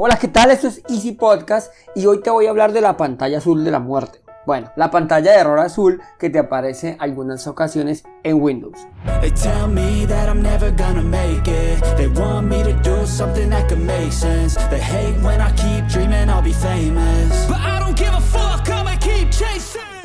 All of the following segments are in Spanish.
Hola, ¿qué tal? Esto es Easy Podcast y hoy te voy a hablar de la pantalla azul de la muerte. Bueno, la pantalla de error azul que te aparece algunas ocasiones en Windows. They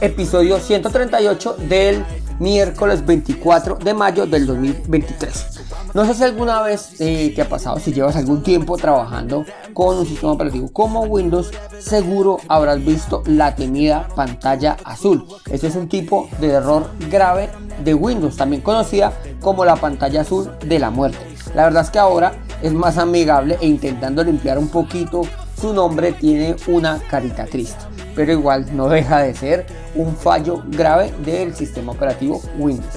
Episodio 138 del miércoles 24 de mayo del 2023. No sé si alguna vez eh, te ha pasado, si llevas algún tiempo trabajando con un sistema operativo como Windows, seguro habrás visto la temida pantalla azul. Este es un tipo de error grave de Windows, también conocida como la pantalla azul de la muerte. La verdad es que ahora es más amigable e intentando limpiar un poquito su nombre tiene una carita triste, pero igual no deja de ser un fallo grave del sistema operativo Windows.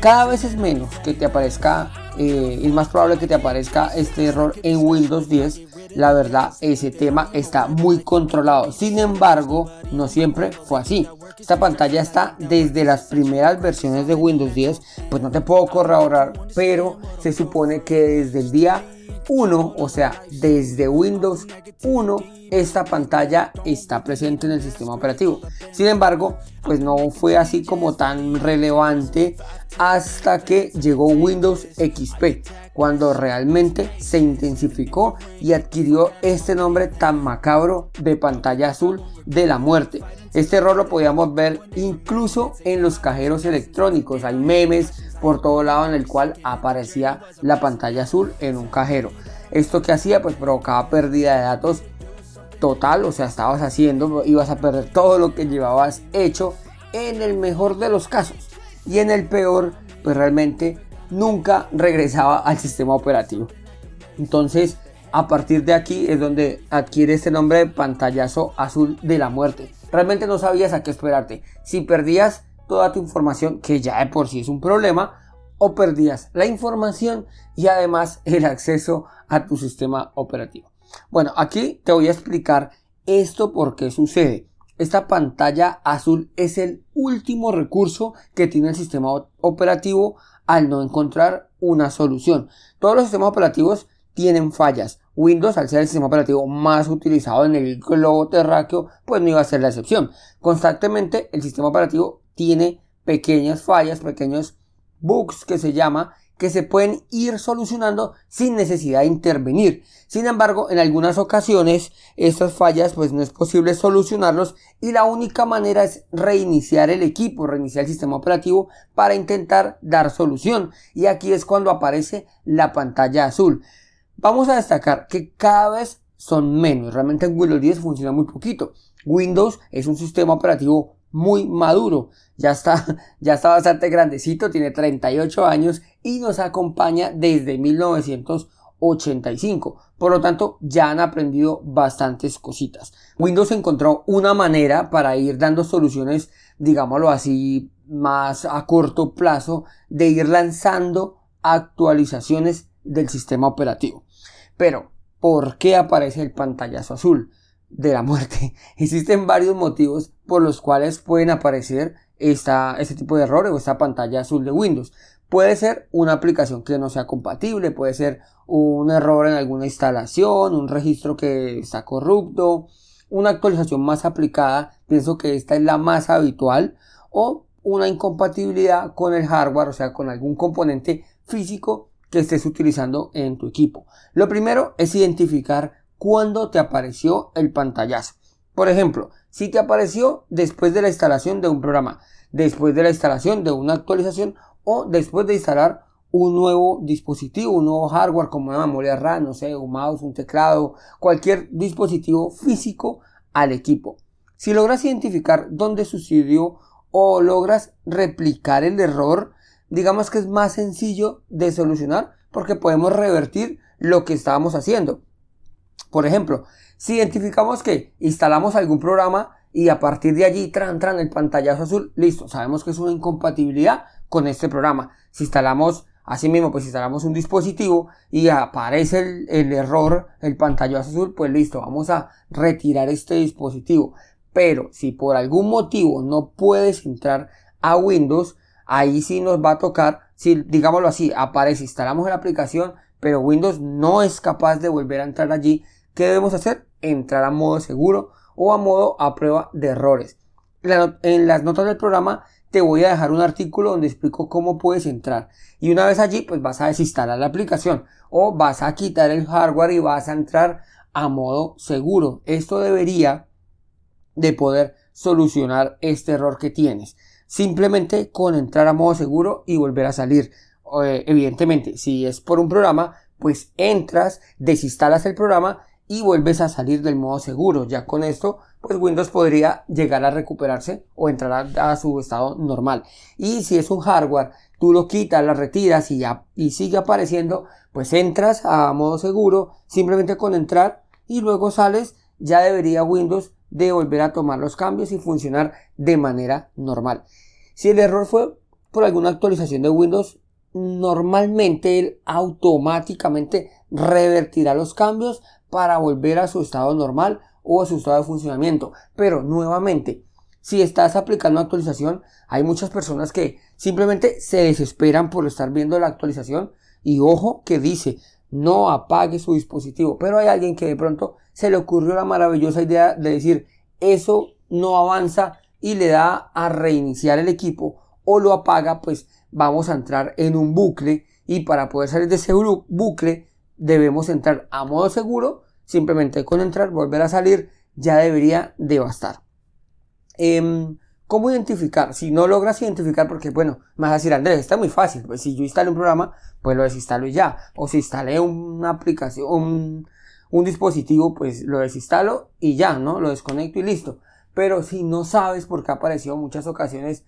Cada vez es menos que te aparezca, eh, es más probable que te aparezca este error en Windows 10. La verdad, ese tema está muy controlado. Sin embargo, no siempre fue así. Esta pantalla está desde las primeras versiones de Windows 10. Pues no te puedo corroborar, pero se supone que desde el día 1, o sea, desde Windows 1, esta pantalla está presente en el sistema operativo. Sin embargo, pues no fue así como tan relevante hasta que llegó Windows XP, cuando realmente se intensificó y adquirió este nombre tan macabro de pantalla azul de la muerte. Este error lo podíamos ver incluso en los cajeros electrónicos. Hay memes por todo lado en el cual aparecía la pantalla azul en un cajero. Esto que hacía pues provocaba pérdida de datos total, o sea, estabas haciendo, ibas a perder todo lo que llevabas hecho en el mejor de los casos. Y en el peor, pues realmente nunca regresaba al sistema operativo. Entonces, a partir de aquí es donde adquiere este nombre de pantallazo azul de la muerte. Realmente no sabías a qué esperarte. Si perdías toda tu información, que ya de por sí es un problema, o perdías la información y además el acceso a tu sistema operativo. Bueno, aquí te voy a explicar esto por qué sucede. Esta pantalla azul es el último recurso que tiene el sistema operativo al no encontrar una solución. Todos los sistemas operativos tienen fallas. Windows, al ser el sistema operativo más utilizado en el globo terráqueo, pues no iba a ser la excepción. Constantemente el sistema operativo tiene pequeñas fallas, pequeños bugs que se llama, que se pueden ir solucionando sin necesidad de intervenir. Sin embargo, en algunas ocasiones estas fallas pues no es posible solucionarlos y la única manera es reiniciar el equipo, reiniciar el sistema operativo para intentar dar solución. Y aquí es cuando aparece la pantalla azul. Vamos a destacar que cada vez son menos. Realmente en Windows 10 funciona muy poquito. Windows es un sistema operativo muy maduro. Ya está, ya está bastante grandecito, tiene 38 años y nos acompaña desde 1985. Por lo tanto, ya han aprendido bastantes cositas. Windows encontró una manera para ir dando soluciones, digámoslo así, más a corto plazo, de ir lanzando actualizaciones del sistema operativo. Pero, ¿por qué aparece el pantallazo azul? De la muerte. Existen varios motivos por los cuales pueden aparecer esta, este tipo de errores o esta pantalla azul de Windows. Puede ser una aplicación que no sea compatible, puede ser un error en alguna instalación, un registro que está corrupto, una actualización más aplicada, pienso que esta es la más habitual, o una incompatibilidad con el hardware, o sea, con algún componente físico que estés utilizando en tu equipo. Lo primero es identificar cuando te apareció el pantallazo. Por ejemplo, si te apareció después de la instalación de un programa, después de la instalación de una actualización o después de instalar un nuevo dispositivo, un nuevo hardware como una memoria RAM, no sé, un mouse, un teclado, cualquier dispositivo físico al equipo. Si logras identificar dónde sucedió o logras replicar el error, digamos que es más sencillo de solucionar porque podemos revertir lo que estábamos haciendo. Por ejemplo, si identificamos que instalamos algún programa y a partir de allí tran, el pantallazo azul, listo, sabemos que es una incompatibilidad con este programa. Si instalamos Asimismo, pues instalamos un dispositivo y aparece el, el, error, el pantallazo azul, pues listo, vamos a retirar este dispositivo. Pero si por algún motivo no puedes entrar a Windows, ahí sí nos va a tocar, si digámoslo así, aparece, instalamos la aplicación, pero Windows no es capaz de volver a entrar allí, ¿qué debemos hacer? Entrar a modo seguro o a modo a prueba de errores. En las notas del programa te voy a dejar un artículo donde explico cómo puedes entrar. Y una vez allí, pues vas a desinstalar la aplicación o vas a quitar el hardware y vas a entrar a modo seguro. Esto debería de poder solucionar este error que tienes. Simplemente con entrar a modo seguro y volver a salir. Eh, evidentemente, si es por un programa, pues entras, desinstalas el programa y vuelves a salir del modo seguro. Ya con esto, pues Windows podría llegar a recuperarse o entrar a, su estado normal. Y si es un hardware, tú lo quitas, lo retiras y ya y sigue apareciendo, pues entras a modo seguro, simplemente con entrar y luego sales, ya debería Windows de volver a tomar los cambios y funcionar de manera normal. Si el error fue por alguna actualización de Windows, normalmente él automáticamente revertirá los cambios para volver a su estado normal o a su estado de funcionamiento. Pero nuevamente, si estás aplicando actualización, hay muchas personas que simplemente se desesperan por estar viendo la actualización y ojo que dice no apague su dispositivo. Pero hay alguien que de pronto se le ocurrió la maravillosa idea de decir eso no avanza y le da a reiniciar el equipo o lo apaga, pues vamos a entrar en un bucle y para poder salir de ese bucle debemos entrar a modo seguro, simplemente con entrar, volver a salir, ya debería de bastar. Em, ¿Cómo identificar? Si no logras identificar, porque bueno, me vas a decir, Andrés, está muy fácil, pues si yo instalo un programa, pues lo desinstalo y ya. O si instalé una aplicación, un, un dispositivo, pues lo desinstalo y ya, ¿no? Lo desconecto y listo. Pero si no sabes por qué ha aparecido muchas ocasiones,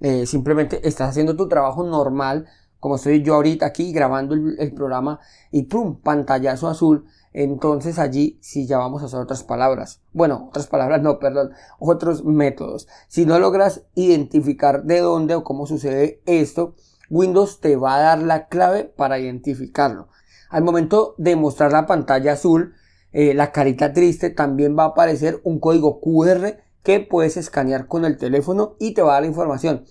eh, simplemente estás haciendo tu trabajo normal, como estoy yo ahorita aquí grabando el, programa y ¡pum! pantallazo azul. Entonces allí sí ya vamos a hacer otras palabras. Bueno, otras palabras no, perdón, otros métodos. Si no logras identificar de dónde o cómo sucede esto, Windows te va a dar la clave para identificarlo. Al momento de mostrar la pantalla azul, eh, la carita triste, también va a aparecer un código QR que puedes escanear con el teléfono y te va a dar la información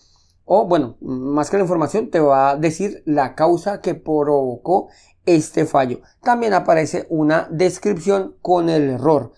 o bueno, más que la información te va a decir la causa que provocó este fallo. También aparece una descripción con el error.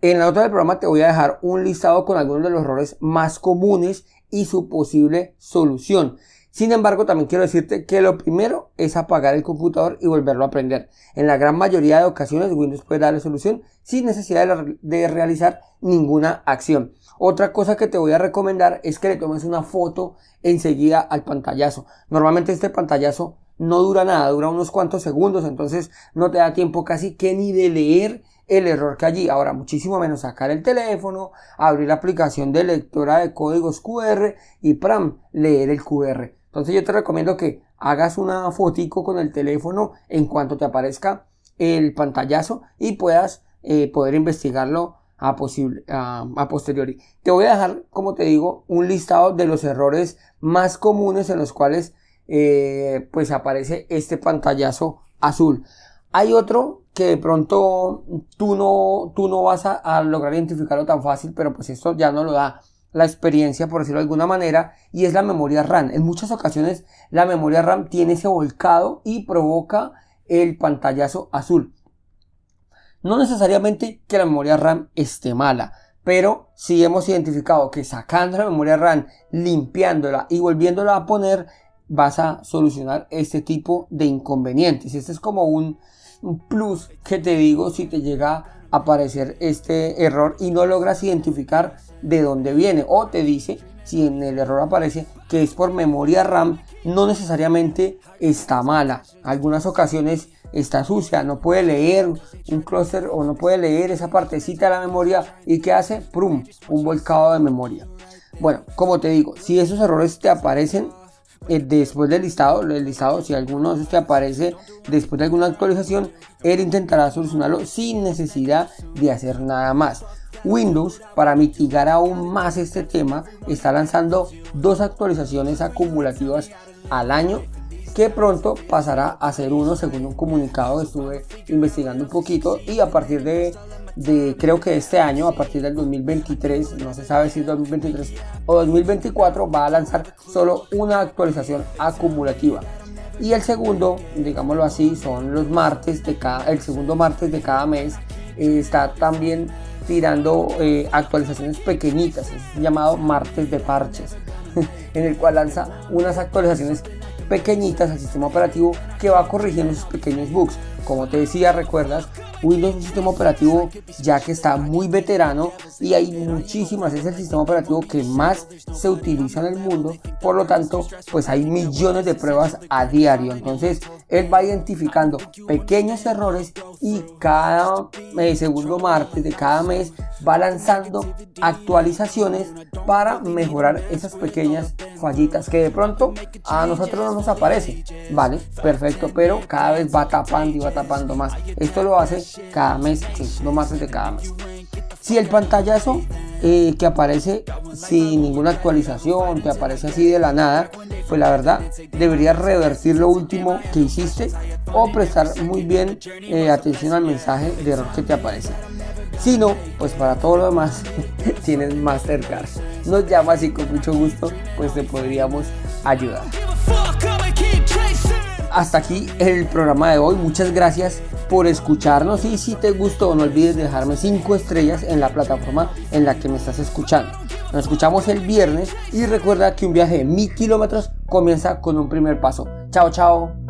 En la nota del programa te voy a dejar un listado con algunos de los errores más comunes y su posible solución. Sin embargo, también quiero decirte que lo primero es apagar el computador y volverlo a prender. En la gran mayoría de ocasiones Windows puede darle solución sin necesidad de, realizar ninguna acción. Otra cosa que te voy a recomendar es que le tomes una foto enseguida al pantallazo. Normalmente este pantallazo no dura nada, dura unos cuantos segundos, entonces no te da tiempo casi que ni de leer el error que allí. Ahora, muchísimo menos sacar el teléfono, abrir la aplicación de lectora de códigos QR y ¡pram! leer el QR. Entonces yo te recomiendo que hagas una fotico con el teléfono en cuanto te aparezca el pantallazo y puedas eh, poder investigarlo a, posible, a, posteriori. Te voy a dejar, como te digo, un listado de los errores más comunes en los cuales eh, pues aparece este pantallazo azul. Hay otro que de pronto tú no, tú no vas a, a lograr identificarlo tan fácil, pero pues esto ya no lo da la experiencia, por decirlo de alguna manera, y es la memoria RAM. En muchas ocasiones la memoria RAM tiene ese volcado y provoca el pantallazo azul. No necesariamente que la memoria RAM esté mala, pero si hemos identificado que sacando la memoria RAM, limpiándola y volviéndola a poner, vas a solucionar este tipo de inconvenientes. Este es como un, un plus que te digo si te llega aparecer este error y no logras identificar de dónde viene. O te dice si en el error aparece que es por memoria RAM no necesariamente está mala. Algunas ocasiones está sucia no puede leer un clúster o no puede leer esa partecita de la memoria y que hace prum un volcado de memoria. Bueno como te digo si esos errores te aparecen después del listado, el listado, si alguno de esos te aparece después de alguna actualización, él intentará solucionarlo sin necesidad de hacer nada más. Windows, para mitigar aún más este tema, está lanzando dos actualizaciones acumulativas al año que pronto pasará a ser uno según un comunicado que estuve investigando un poquito y a partir de, de, creo que este año, a partir del 2023, no se sabe si es 2023 o 2024, va a lanzar solo una actualización acumulativa. Y el segundo, digámoslo así, son los martes de cada, el segundo martes de cada mes. Eh, está también tirando eh, actualizaciones pequeñitas, es llamado martes de parches, en el cual lanza unas actualizaciones pequeñitas al sistema operativo que va corrigiendo sus pequeños bugs. Como te decía, recuerdas, Windows es un sistema operativo ya que está muy veterano y hay muchísimas, es el sistema operativo que más se utiliza en el mundo, por lo tanto, pues hay millones de pruebas a diario. Entonces, él va identificando pequeños errores y cada eh, segundo martes de cada mes va lanzando actualizaciones para mejorar esas pequeñas fallitas que de pronto a nosotros no nos aparece. Vale, perfecto, pero cada vez va tapando y va tapando más. Esto lo hace cada mes, no más de cada mes. Si el pantallazo eh, que aparece sin ninguna actualización, te aparece así de la nada, pues la verdad deberías revertir lo último que hiciste o prestar muy bien eh, atención al mensaje de error que te aparece. Si no, pues para todo lo demás tienes Mastercard. Nos llamas y con mucho gusto pues te podríamos ayudar. Hasta aquí el programa de hoy. Muchas gracias por escucharnos y si te gustó no olvides dejarme 5 estrellas en la plataforma en la que me estás escuchando. Nos escuchamos el viernes y recuerda que un viaje de mil kilómetros comienza con un primer paso. Chao, chao.